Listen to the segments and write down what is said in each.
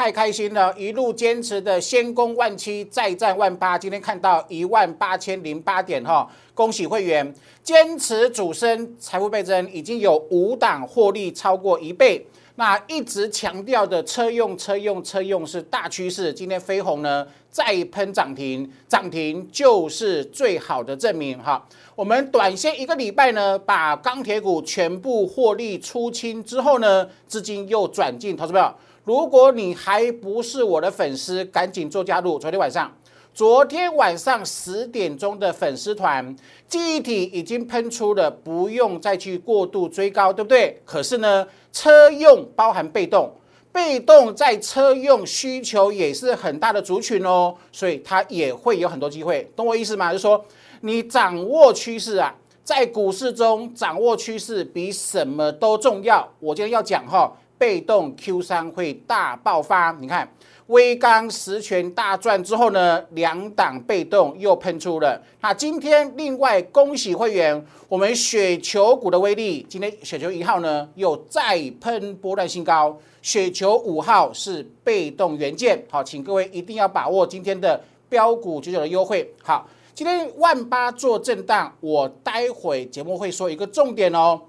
太开心了，一路坚持的先攻万七，再战万八，今天看到一万八千零八点哈，恭喜会员坚持主升，财富倍增，已经有五档获利超过一倍。那一直强调的车用、车用、车用是大趋势。今天飞鸿呢再喷涨停，涨停就是最好的证明哈。我们短线一个礼拜呢，把钢铁股全部获利出清之后呢，资金又转进投资票。如果你还不是我的粉丝，赶紧做加入。昨天晚上。昨天晚上十点钟的粉丝团，记忆体已经喷出了，不用再去过度追高，对不对？可是呢，车用包含被动，被动在车用需求也是很大的族群哦，所以它也会有很多机会，懂我意思吗？就是说，你掌握趋势啊，在股市中掌握趋势比什么都重要。我今天要讲哈，被动 Q 三会大爆发，你看。威刚十全大赚之后呢，两档被动又喷出了。那今天另外恭喜会员，我们雪球股的威力，今天雪球一号呢又再喷波段新高，雪球五号是被动元件。好，请各位一定要把握今天的标股九九的优惠。好，今天万八做震荡，我待会节目会说一个重点哦，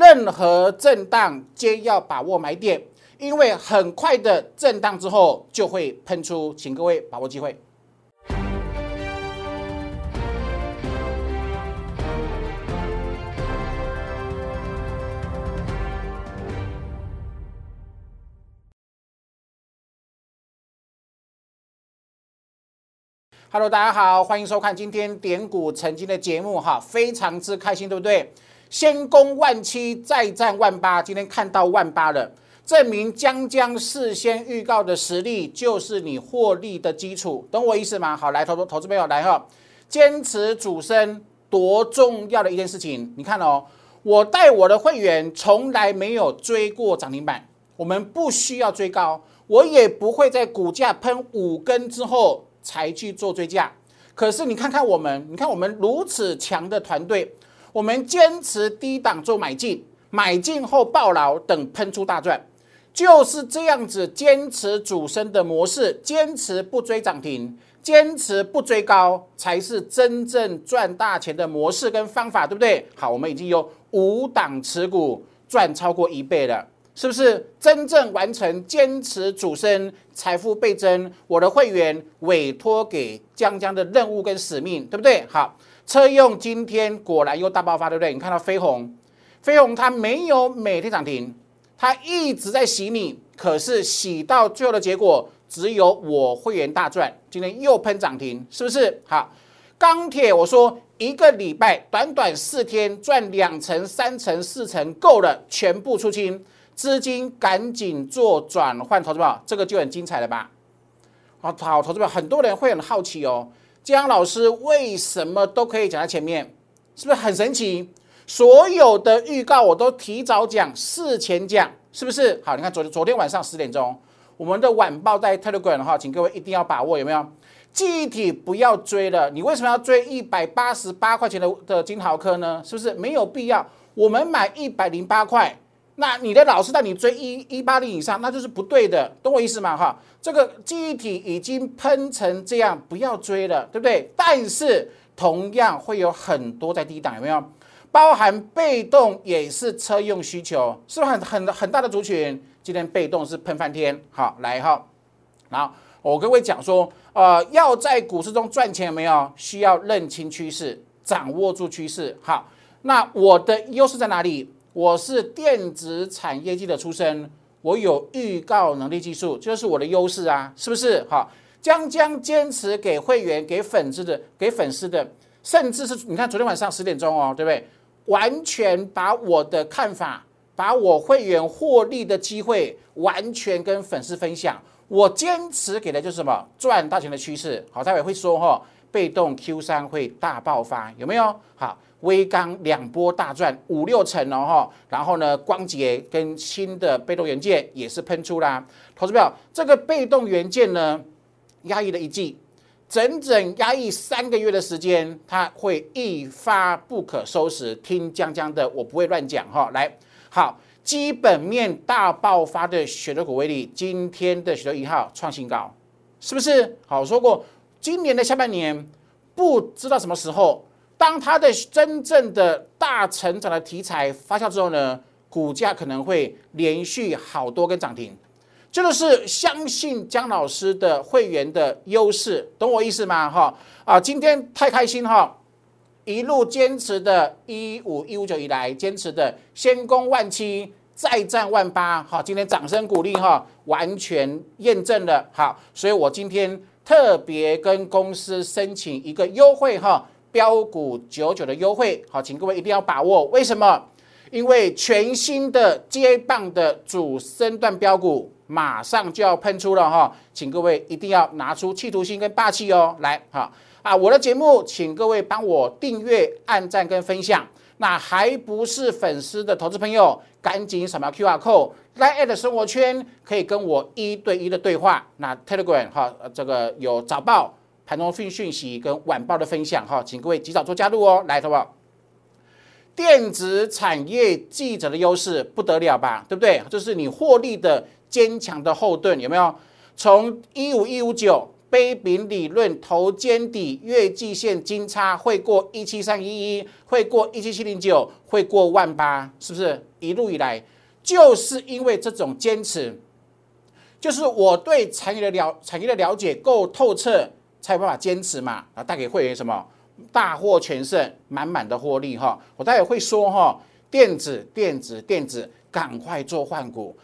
任何震荡皆要把握买点。因为很快的震荡之后就会喷出，请各位把握机会。Hello，大家好，欢迎收看今天点股曾经的节目哈，非常之开心，对不对？先攻万七，再战万八，今天看到万八了。证明将将事先预告的实力就是你获利的基础，懂我意思吗？好，来投投资朋友来哈，坚持主升多重要的一件事情。你看哦，我带我的会员从来没有追过涨停板，我们不需要追高，我也不会在股价喷五根之后才去做追价。可是你看看我们，你看我们如此强的团队，我们坚持低档做买进，买进后爆牢，等喷出大赚。就是这样子坚持主升的模式，坚持不追涨停，坚持不追高，才是真正赚大钱的模式跟方法，对不对？好，我们已经有五档持股赚超过一倍了，是不是？真正完成坚持主升，财富倍增，我的会员委托给江江的任务跟使命，对不对？好，车用今天果然又大爆发，对不对？你看到飞鸿，飞鸿它没有每天涨停。它一直在洗你，可是洗到最后的结果只有我会员大赚。今天又喷涨停，是不是？好，钢铁我说一个礼拜短短四天赚两成、三成、四成够了，全部出清，资金赶紧做转换，投资宝，这个就很精彩了吧？好，好，投资宝，很多人会很好奇哦，江老师为什么都可以讲在前面？是不是很神奇？所有的预告我都提早讲，事前讲，是不是？好，你看昨昨天晚上十点钟，我们的晚报在 Telegram 的话，请各位一定要把握，有没有？记忆体不要追了，你为什么要追一百八十八块钱的的金豪科呢？是不是没有必要？我们买一百零八块，那你的老师带你追一一八零以上，那就是不对的，懂我意思吗？哈，这个记忆体已经喷成这样，不要追了，对不对？但是同样会有很多在低档，有没有？包含被动也是车用需求，是不是很很很大的族群？今天被动是喷翻天，好来哈。然后我跟各位讲说，呃，要在股市中赚钱有没有？需要认清趋势，掌握住趋势。好，那我的优势在哪里？我是电子产业界的出身，我有预告能力技术，就是我的优势啊，是不是？好，将将坚持给会员、给粉丝的、给粉丝的，甚至是你看昨天晚上十点钟哦，对不对？完全把我的看法，把我会员获利的机会，完全跟粉丝分享。我坚持给的就是什么赚大钱的趋势。好，待会会说哈，被动 Q 三会大爆发，有没有？好，微钢两波大赚五六成哦哈。然后呢，光捷跟新的被动元件也是喷出啦。投资票，这个被动元件呢，压抑了一季。整整压抑三个月的时间，它会一发不可收拾。听江江的，我不会乱讲哈。来，好，基本面大爆发的雪德股威力，今天的雪德一号创新高，是不是？好，我说过，今年的下半年不知道什么时候，当它的真正的大成长的题材发酵之后呢，股价可能会连续好多根涨停。这个是相信姜老师的会员的优势，懂我意思吗？哈啊，今天太开心哈！一路坚持的，一五一五九以来坚持的，先攻万七，再战万八，好，今天掌声鼓励哈，完全验证了，好，所以我今天特别跟公司申请一个优惠哈，标股九九的优惠，好，请各位一定要把握，为什么？因为全新的接棒的主升段标股马上就要喷出了哈，请各位一定要拿出企图心跟霸气哦，来哈。啊，我的节目，请各位帮我订阅、按赞跟分享。那还不是粉丝的投资朋友，赶紧扫描 Q R code 来 at 生活圈，可以跟我一对一的对话。那 Telegram 哈，这个有早报、盘中讯讯息跟晚报的分享哈，请各位及早做加入哦。来，好不好？电子产业记者的优势不得了吧？对不对？就是你获利的坚强的后盾，有没有？从一五一五九。杯柄理论头肩底月季线金叉会过一七三一一，会过一七七零九，会过万八，是不是？一路以来就是因为这种坚持，就是我对产业的了产业的了解够透彻，才有办法坚持嘛。啊，带给会员什么大获全胜，满满的获利哈。我待会会说哈，电子电子电子，赶快做换股。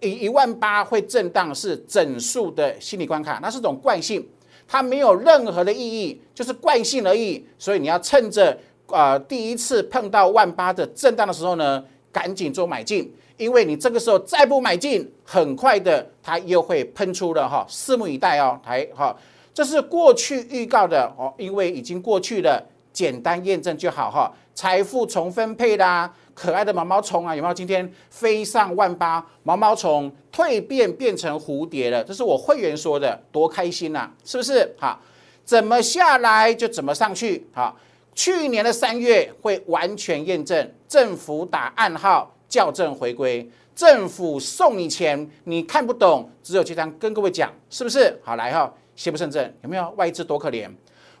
一一万八会震荡是整数的心理关卡，那是种惯性，它没有任何的意义，就是惯性而已。所以你要趁着啊第一次碰到万八的震荡的时候呢，赶紧做买进，因为你这个时候再不买进，很快的它又会喷出了哈，拭目以待哦，来哈，这是过去预告的哦，因为已经过去了，简单验证就好哈，财富重分配啦。可爱的毛毛虫啊，有没有？今天飞上万八，毛毛虫蜕变变成蝴蝶了，这是我会员说的，多开心呐，是不是？好，怎么下来就怎么上去。好，去年的三月会完全验证，政府打暗号校正回归，政府送你钱，你看不懂，只有这张跟各位讲，是不是？好，来哈，邪不胜正，有没有？外资多可怜，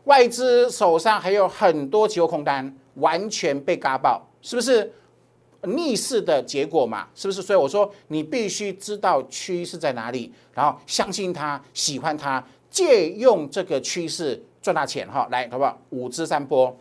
外资手上还有很多期货空单，完全被嘎爆，是不是？逆势的结果嘛，是不是？所以我说你必须知道趋势在哪里，然后相信它，喜欢它，借用这个趋势赚大钱哈。来，好不好？五支三波，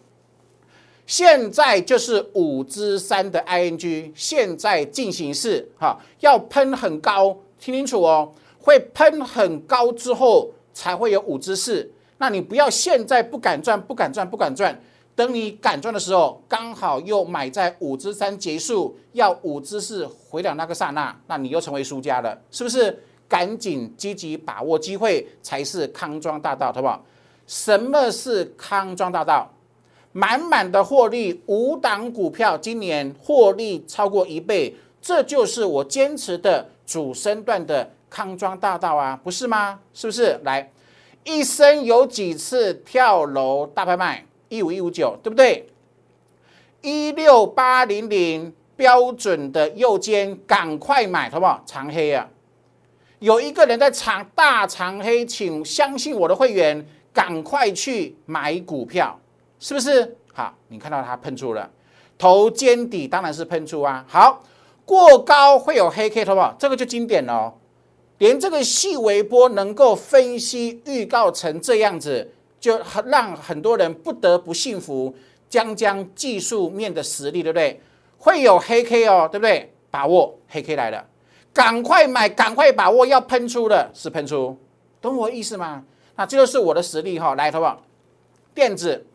现在就是五支三的 ING，现在进行式哈，要喷很高，听清楚哦，会喷很高之后才会有五支四。那你不要现在不敢赚，不敢赚，不敢赚。等你敢赚的时候，刚好又买在五之三结束，要五之四回两那个刹那，那你又成为输家了，是不是？赶紧积极把握机会，才是康庄大道，好不好？什么是康庄大道？满满的获利，五档股票今年获利超过一倍，这就是我坚持的主升段的康庄大道啊，不是吗？是不是？来，一生有几次跳楼大拍卖？一五一五九，对不对？一六八零零标准的右肩，赶快买，好不好？长黑啊！有一个人在长大长黑，请相信我的会员，赶快去买股票，是不是？好，你看到它喷出了头肩底，当然是喷出啊。好，过高会有黑 K，好不好？这个就经典了，连这个细微波能够分析预告成这样子。就让很多人不得不信服将将技术面的实力，对不对？会有黑 K 哦，对不对？把握黑 K 来了，赶快买，赶快把握，要喷出的是喷出，懂我意思吗？那这就是我的实力哈，来，好不好？电子，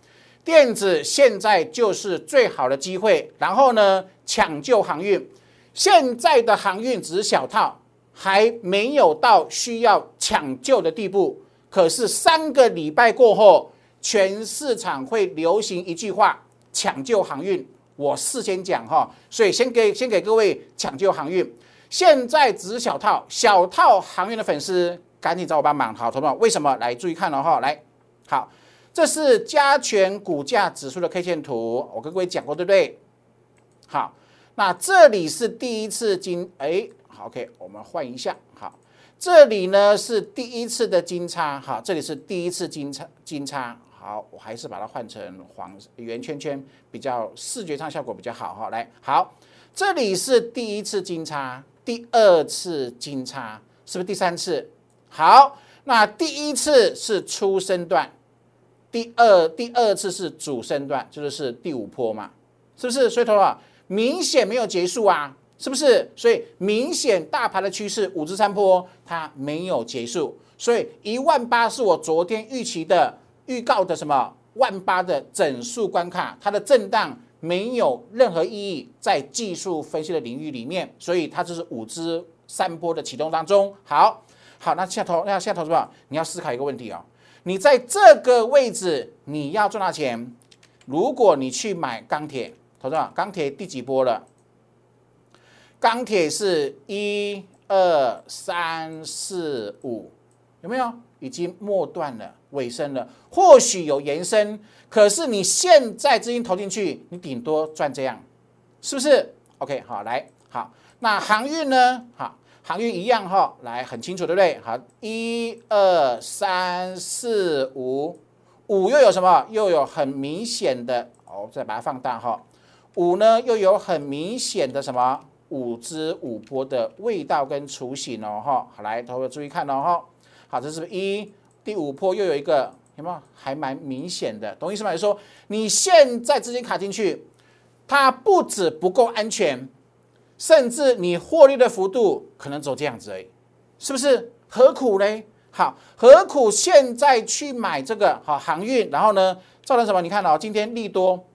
电子现在就是最好的机会，然后呢，抢救航运，现在的航运只是小套，还没有到需要抢救的地步。可是三个礼拜过后，全市场会流行一句话：抢救航运。我事先讲哈，所以先给先给各位抢救航运。现在只是小套，小套航运的粉丝赶紧找我帮忙。好，同学们，为什么？来注意看了哈，来，好，这是加权股价指数的 K 线图，我跟各位讲过，对不对？好，那这里是第一次金，哎，好，OK，我们换一下，好，这里呢是第一次的金叉，好，这里是第一次金叉，金叉，好，我还是把它换成黄圆圈圈，比较视觉上效果比较好哈。来，好，这里是第一次金叉，第二次金叉，是不是第三次？好，那第一次是初升段。第二第二次是主升段，就是是第五波嘛，是不是？所以头啊，明显没有结束啊，是不是？所以明显大盘的趋势五至三波它没有结束，所以一万八是我昨天预期的预告的什么万八的整数关卡，它的震荡没有任何意义在技术分析的领域里面，所以它就是五至三波的启动当中。好，好，那下头那下头是吧？你要思考一个问题哦。你在这个位置，你要赚到钱。如果你去买钢铁，投资啊，钢铁第几波了？钢铁是一二三四五，有没有？已经末段了，尾声了。或许有延伸，可是你现在资金投进去，你顶多赚这样，是不是？OK，好，来，好，那航运呢？好。航运一样哈，来很清楚，对不对？好，一二三四五，五又有什么？又有很明显的哦，再把它放大哈。五呢又有很明显的什么？五支五波的味道跟雏形哦哈。好，来，同学注意看哦哈。好，这是不是一第五波又有一个有没有？还蛮明显的，懂意思吗？就说你现在资金卡进去，它不止不够安全。甚至你获利的幅度可能走这样子而已，是不是？何苦嘞？好，何苦现在去买这个好航运？然后呢，造成什么？你看哦，今天利多，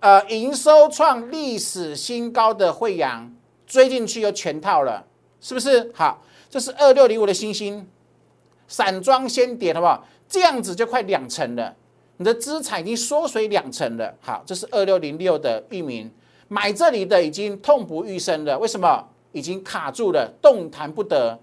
呃，营收创历史新高的惠阳追进去又全套了，是不是？好，这是二六零五的星星，散装先跌，好不好？这样子就快两成了，你的资产已经缩水两成了。好，这是二六零六的域名。买这里的已经痛不欲生了，为什么？已经卡住了，动弹不得，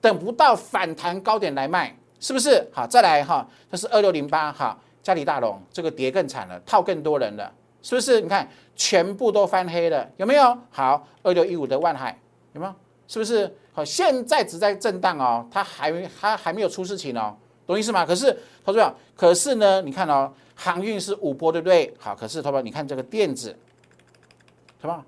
等不到反弹高点来卖，是不是？好，再来哈，这是二六零八哈，嘉里大龙这个跌更惨了，套更多人了，是不是？你看全部都翻黑了，有没有？好，二六一五的万海有没有？是不是？好，现在只在震荡哦，它还它还没有出事情哦，懂意思吗？可是，投资者，可是呢，你看哦，航运是五波，对不对？好，可是投资，你看这个电子。好不好？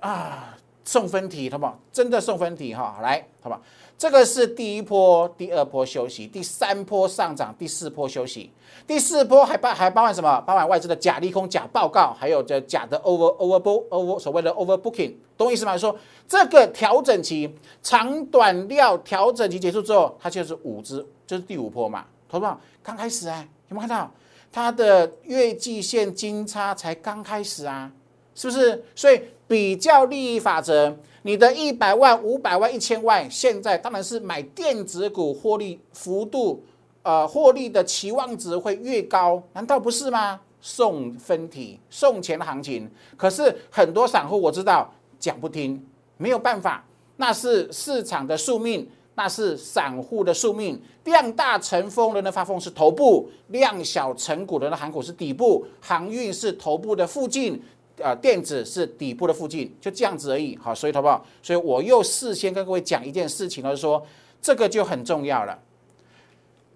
啊，送分题，好不好？真的送分题哈，来，好吧？这个是第一波、第二波休息，第三波上涨，第四波休息，第四波还包还包含什么？包含外资的假利空、假报告，还有这假的 over over book over 所谓的 overbooking，懂意思吗？说这个调整期长短料调整期结束之后，它就是五只，就是第五波嘛，好不好刚开始啊，有没有看到它的月季线金叉才刚开始啊？是不是？所以比较利益法则，你的一百万、五百万、一千万，现在当然是买电子股，获利幅度，呃，获利的期望值会越高，难道不是吗？送分题、送钱的行情，可是很多散户我知道讲不听，没有办法，那是市场的宿命，那是散户的宿命。量大成风人的发疯是头部，量小成股人的那航股是底部，航运是头部的附近。啊，电子是底部的附近，就这样子而已。好，所以好不好？所以我又事先跟各位讲一件事情，就是说这个就很重要了。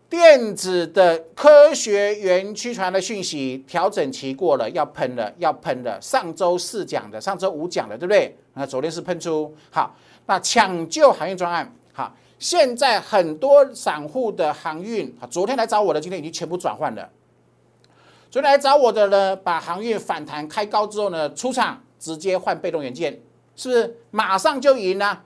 电子的科学园区传的讯息调整期过了，要喷了，要喷了。上周四讲的，上周五讲的，对不对？那昨天是喷出。好，那抢救航运专案，好，现在很多散户的航运，昨天来找我的，今天已经全部转换了。所以来找我的呢，把航运反弹开高之后呢，出场直接换被动元件，是不是马上就赢了？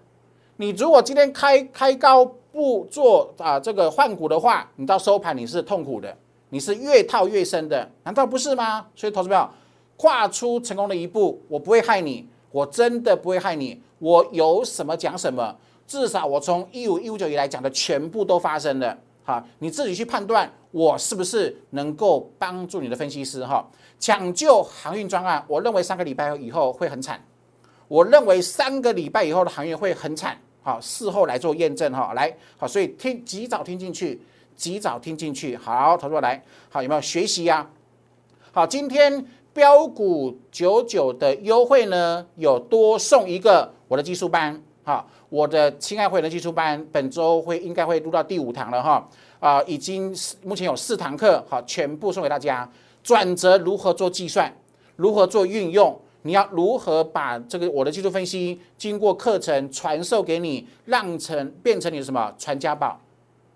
你如果今天开开高不做啊这个换股的话，你到收盘你是痛苦的，你是越套越深的，难道不是吗？所以投资朋友跨出成功的一步，我不会害你，我真的不会害你，我有什么讲什么，至少我从一五一五九以来讲的全部都发生了。好，你自己去判断我是不是能够帮助你的分析师哈，抢救航运专案。我认为三个礼拜以后会很惨，我认为三个礼拜以后的行业会很惨。好，事后来做验证哈，来好，所以听及早听进去，及早听进去。好，投资来好有没有学习呀？好，今天标股九九的优惠呢，有多送一个我的技术班，哈，我的亲爱会员的技术班，本周会应该会录到第五堂了哈，啊，已经目前有四堂课，好，全部送给大家。转折如何做计算，如何做运用，你要如何把这个我的技术分析经过课程传授给你，让成变成你的什么传家宝？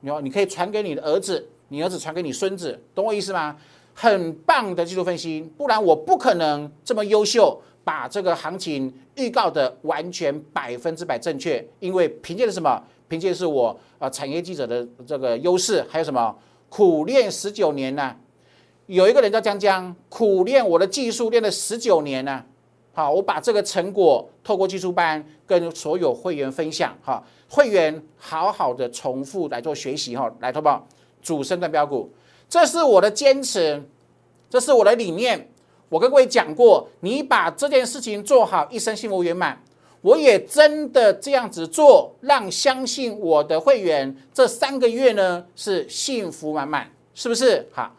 你要你可以传给你的儿子，你儿子传给你孙子，懂我意思吗？很棒的技术分析，不然我不可能这么优秀，把这个行情预告的完全百分之百正确。因为凭借的什么？凭借是我啊产业记者的这个优势，还有什么苦练十九年呢？有一个人叫江江，苦练我的技术练了十九年呢。好，我把这个成果透过技术班跟所有会员分享。哈，会员好好的重复来做学习。哈，来，投保主升段标股，这是我的坚持，这是我的理念。我跟各位讲过，你把这件事情做好，一生幸福圆满。我也真的这样子做，让相信我的会员这三个月呢是幸福满满，是不是？好。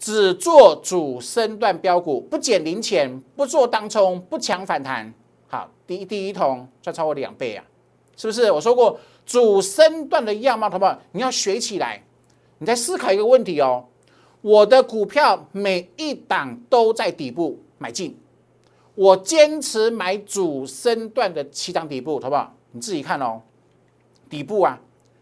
只做主升段标股，不减零钱，不做当冲，不抢反弹。好，第一第一桶赚超过两倍啊，是不是？我说过主升段的样貌，好不好？你要学起来。你在思考一个问题哦，我的股票每一档都在底部买进，我坚持买主升段的七档底部，好不好？你自己看哦，底部啊，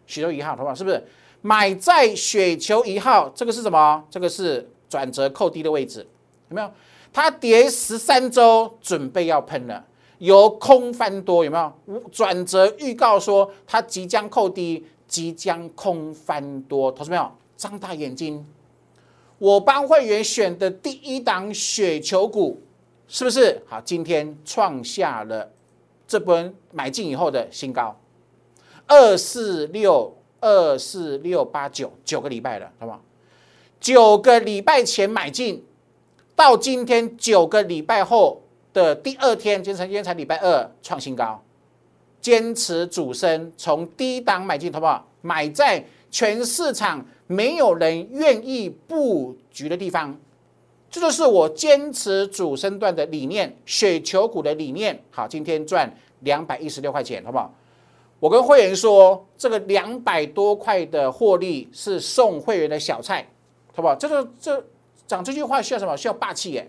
雪球一号，好不好？是不是？买在雪球一号，这个是什么？这个是转折扣低的位置，有没有？它跌十三周，准备要喷了，由空翻多，有没有？转折预告说它即将扣低，即将空翻多，投资没有？张大眼睛，我帮会员选的第一档雪球股，是不是？好，今天创下了这波买进以后的新高，二四六。二四六八九九个礼拜了，好不好？九个礼拜前买进，到今天九个礼拜后的第二天，今天今天才礼拜二创新高，坚持主升，从低档买进，好不好？买在全市场没有人愿意布局的地方，这就是我坚持主升段的理念，雪球股的理念。好，今天赚两百一十六块钱，好不好？我跟会员说，这个两百多块的获利是送会员的小菜，好不好？这个这讲这句话需要什么？需要霸气耶，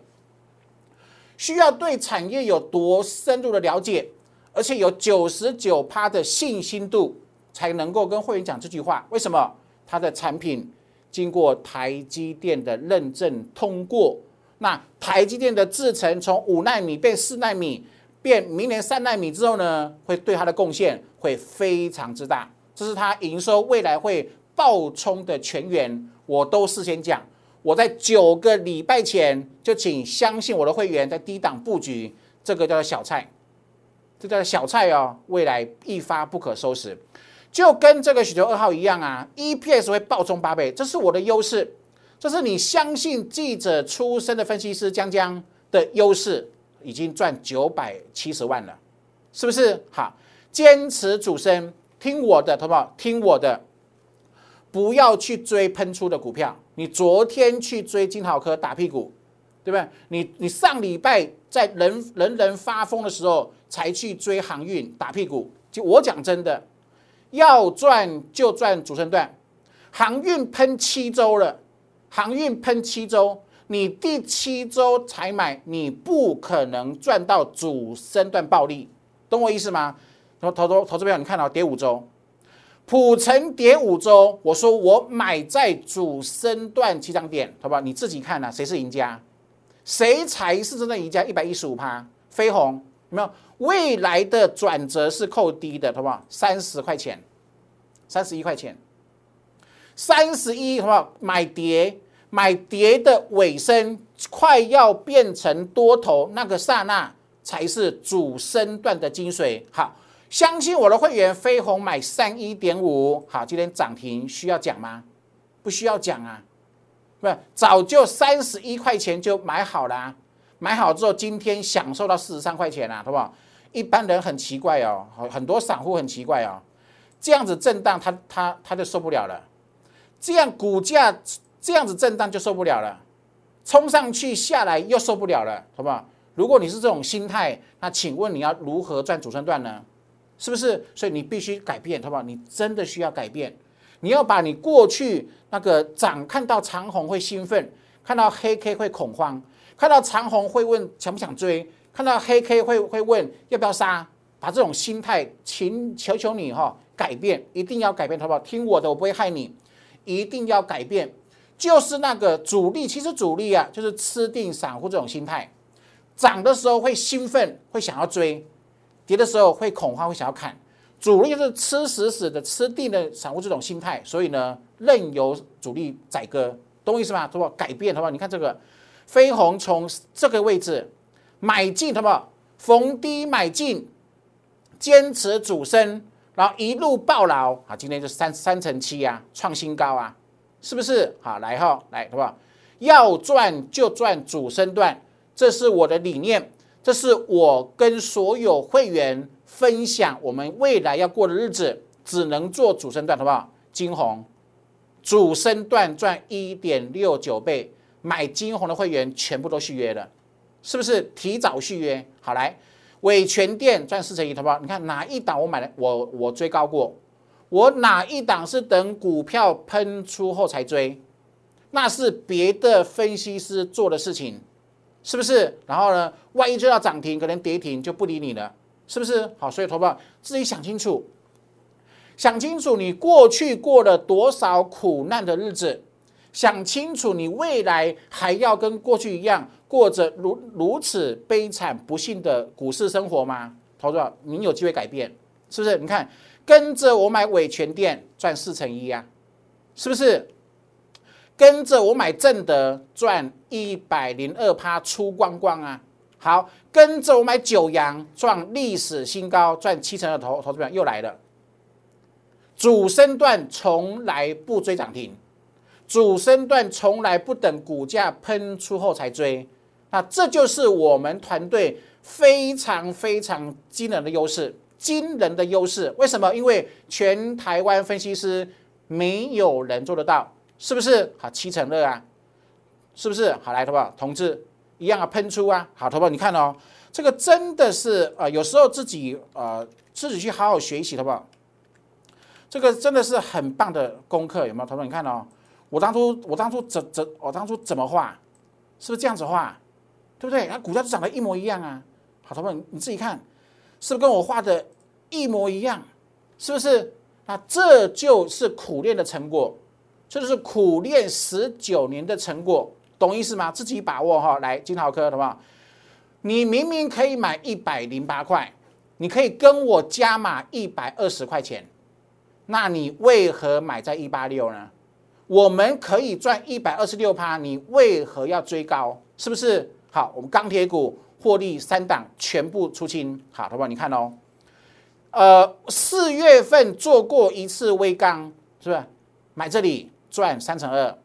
需要对产业有多深入的了解，而且有九十九趴的信心度，才能够跟会员讲这句话。为什么？他的产品经过台积电的认证通过，那台积电的制程从五纳米变四纳米。变明年三纳米之后呢，会对它的贡献会非常之大，这是它营收未来会爆冲的全员，我都事先讲。我在九个礼拜前就请相信我的会员在低档布局，这个叫做小菜，这叫小菜哦，未来一发不可收拾，就跟这个雪球二号一样啊，EPS 会暴冲八倍，这是我的优势，这是你相信记者出身的分析师江江的优势。已经赚九百七十万了，是不是？好，坚持主升，听我的，好不好？听我的，不要去追喷出的股票。你昨天去追金豪科打屁股，对不对？你你上礼拜在人人人发疯的时候才去追航运打屁股。就我讲真的，要赚就赚主升段，航运喷七周了，航运喷七周。你第七周才买，你不可能赚到主升段暴利，懂我意思吗？投投投投资票，你看到跌五周，普成跌五周，我说我买在主升段起涨点，好不好？你自己看呐，谁是赢家？谁才是真正赢家？一百一十五趴，飞鸿有没有？未来的转折是扣低的，好不好？三十块钱，三十一块钱，三十一，好不好？买跌。买跌的尾声，快要变成多头那个刹那，才是主升段的精髓。好，相信我的会员，飞鸿买三一点五，好，今天涨停需要讲吗？不需要讲啊，不，早就三十一块钱就买好了，买好之后今天享受到四十三块钱了，好不好？一般人很奇怪哦，很多散户很奇怪哦，这样子震荡，他他他就受不了了，这样股价。这样子震荡就受不了了，冲上去下来又受不了了，好不好？如果你是这种心态，那请问你要如何赚主升段呢？是不是？所以你必须改变，好不好？你真的需要改变。你要把你过去那个涨看到长虹会兴奋，看到黑 K 会恐慌，看到长虹会问想不想追，看到黑 K 会会问要不要杀，把这种心态，请求求你哈改变，一定要改变，好不好？听我的，我不会害你，一定要改变。就是那个主力，其实主力啊，就是吃定散户这种心态，涨的时候会兴奋，会想要追；跌的时候会恐慌，会想要看。主力就是吃死死的吃定的散户这种心态，所以呢，任由主力宰割，懂我意思吗？好不好？改变，好不好？你看这个飞鸿从这个位置买进，好不好？逢低买进，坚持主升，然后一路爆牢啊！今天就三三成七啊，创新高啊！是不是好来哈来好不好？要赚就赚主升段，这是我的理念，这是我跟所有会员分享我们未来要过的日子，只能做主升段，好不好？金红主升段赚一点六九倍，买金红的会员全部都续约了，是不是提早续约？好来，伟全店赚四成一，好不好？你看哪一档我买的，我我追高过。我哪一档是等股票喷出后才追？那是别的分析师做的事情，是不是？然后呢，万一追到涨停，可能跌停就不理你了，是不是？好，所以投保自己想清楚，想清楚你过去过了多少苦难的日子，想清楚你未来还要跟过去一样过着如如此悲惨不幸的股市生活吗？投资者你有机会改变，是不是？你看。跟着我买伟全店赚四成一啊，是不是？跟着我买正德赚一百零二趴出光光啊！好，跟着我买九阳赚历史新高，赚七成的投投资表又来了。主升段从来不追涨停，主升段从来不等股价喷出后才追，那这就是我们团队非常非常惊人的优势。惊人的优势，为什么？因为全台湾分析师没有人做得到，是不是？好，七成二啊，是不是？好，来，好不好？同志一样啊，喷出啊，好，好不好？你看哦，这个真的是呃，有时候自己呃自己去好好学习，好不好？这个真的是很棒的功课，有没有？同志，你看哦，我当初我当初怎怎我当初怎么画，是不是这样子画？对不对？它股价就长得一模一样啊，好，同志，你自己看。是不是跟我画的一模一样？是不是？那这就是苦练的成果，这就是苦练十九年的成果，懂意思吗？自己把握哈。来，金豪科，好不好？你明明可以买一百零八块，你可以跟我加码一百二十块钱，那你为何买在一八六呢？我们可以赚一百二十六趴，你为何要追高？是不是？好，我们钢铁股。获利三档全部出清，好，好不好？你看哦，呃，四月份做过一次微钢，是不是？买这里赚三成二。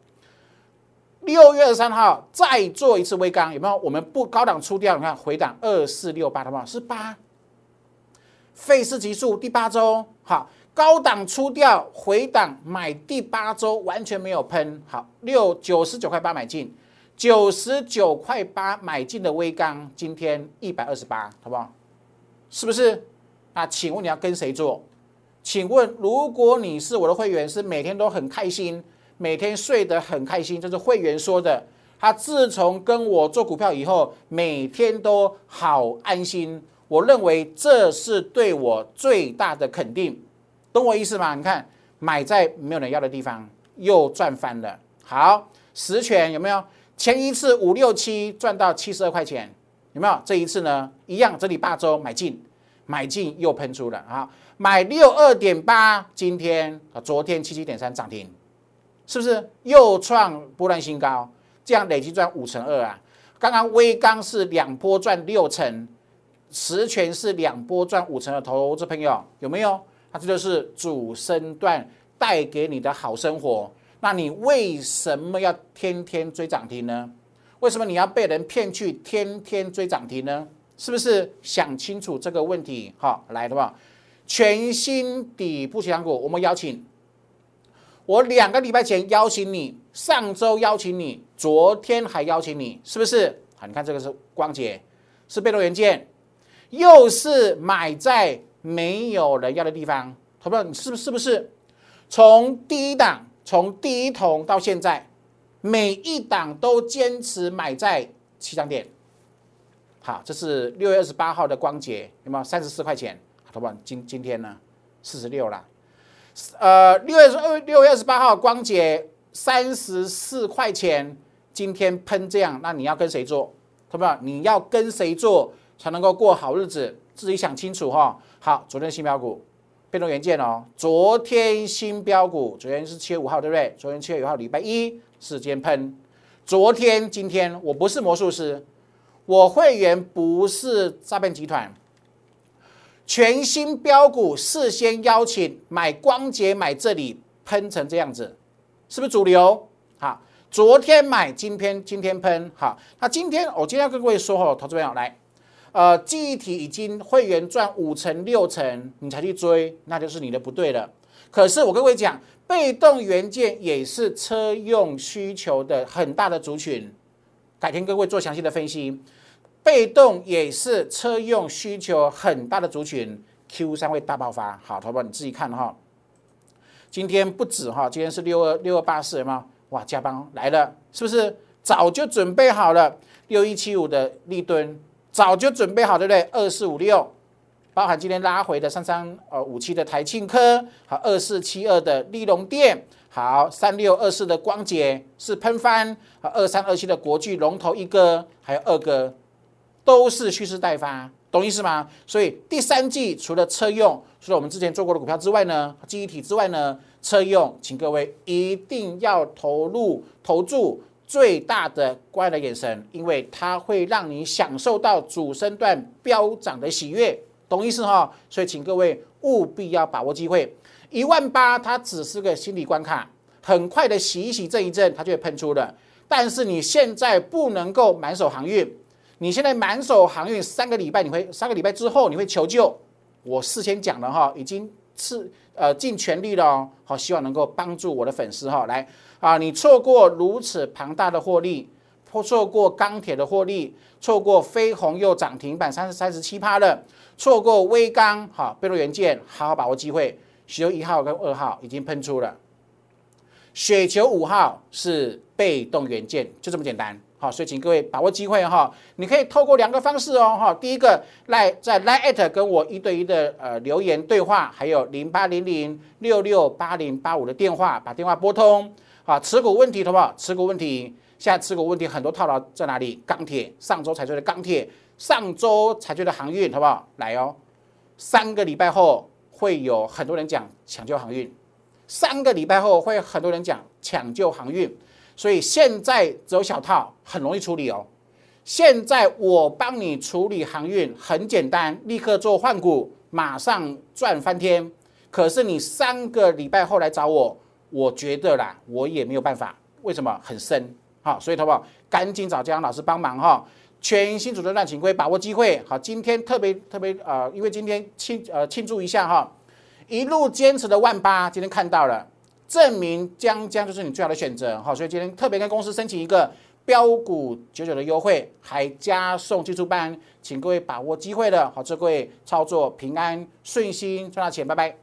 六月二十三号再做一次微钢，有没有？我们不高档出掉，你看回档二四六八，好不好？是八。费氏级数第八周，好，高档出掉回档买第八周完全没有喷，好，六九十九块八买进。九十九块八买进的微钢，今天一百二十八，好不好？是不是？啊，请问你要跟谁做？请问，如果你是我的会员，是每天都很开心，每天睡得很开心，这是会员说的。他自从跟我做股票以后，每天都好安心。我认为这是对我最大的肯定，懂我意思吗？你看，买在没有人要的地方，又赚翻了。好，实权有没有？前一次五六七赚到七十二块钱，有没有？这一次呢，一样，这里八周买进，买进又喷出了啊！买六二点八，今天啊，昨天七七点三涨停，是不是又创波段新高？这样累计赚五成二啊！刚刚微钢是两波赚六成，十权是两波赚五成的投资朋友有没有？那这就是主升段带给你的好生活。那你为什么要天天追涨停呢？为什么你要被人骗去天天追涨停呢？是不是想清楚这个问题？好，来的话，全新底部强股，我们邀请我两个礼拜前邀请你，上周邀请你，昨天还邀请你，是不是？好，你看这个是光捷，是被动元件，又是买在没有人要的地方，投票你是不是？不是？从第一档，从第一桶到现在，每一档都坚持买在起涨点。好，这是六月二十八号的光捷，有没有三十四块钱？好，不好？今今天呢，四十六了。呃，六月二六月二十八号光捷三十四块钱，今天喷这样，那你要跟谁做？好不好？你要跟谁做才能够过好日子？自己想清楚哈。好，昨天新标股，变动元件哦。昨天新标股，昨天是七月五号，对不对？昨天七月五号礼拜一，时间喷。昨天、今天，我不是魔术师。我会员不是诈骗集团，全新标股事先邀请买光洁买这里喷成这样子，是不是主流？好，昨天买，今天今天喷，好，那今天我今天要跟各位说哦，投资朋友来，呃，记忆体已经会员赚五成六成，你才去追，那就是你的不对了。可是我跟各位讲，被动元件也是车用需求的很大的族群。改天各位做详细的分析，被动也是车用需求很大的族群，Q 三会大爆发。好，投保你自己看哈。今天不止哈，今天是六二六二八四吗？哇，加班来了，是不是？早就准备好了，六一七五的立吨早就准备好，对不对？二四五六，包含今天拉回的三三呃五七的台庆科，好，二四七二的利隆电。好，三六二四的光捷是喷翻，和，二三二七的国巨龙头一哥，还有二哥，都是蓄势待发，懂意思吗？所以第三季除了车用，除了我们之前做过的股票之外呢，记忆体之外呢，车用，请各位一定要投入投注最大的关爱的眼神，因为它会让你享受到主升段飙涨的喜悦，懂意思哈？所以请各位务必要把握机会。一万八，它只是个心理关卡，很快的洗一洗震一震，它就会喷出了。但是你现在不能够满手航运，你现在满手航运三个礼拜，你会三个礼拜之后你会求救。我事先讲了哈，已经是呃尽全力了哦，好，希望能够帮助我的粉丝哈，来啊，你错过如此庞大的获利，或错过钢铁的获利，错过飞鸿又涨停板三十三十七趴了，错过微钢好，贝洛元件，好好把握机会。雪球一号跟二号已经喷出了，雪球五号是被动元件，就这么简单。好，所以请各位把握机会哈，你可以透过两个方式哦哈。第一个来在 Line 跟我一对一的呃留言对话，还有零八零零六六八零八五的电话，把电话拨通。好，持股问题好不好？持股问题，现在持股问题很多套牢在哪里？钢铁，上周才追的钢铁，上周才追的航运，好不好？来哦，三个礼拜后。会有很多人讲抢救航运，三个礼拜后会很多人讲抢救航运，所以现在只有小套很容易处理哦。现在我帮你处理航运很简单，立刻做换股，马上赚翻天。可是你三个礼拜后来找我，我觉得啦，我也没有办法。为什么？很深，好，所以好不好？赶紧找江老师帮忙哈。全新主动段请各位把握机会，好，今天特别特别呃，因为今天庆呃庆祝一下哈，一路坚持的万八，今天看到了，证明江江就是你最好的选择，好，所以今天特别跟公司申请一个标股九九的优惠，还加送技术班，请各位把握机会的，好，祝各位操作平安顺心赚到钱，拜拜。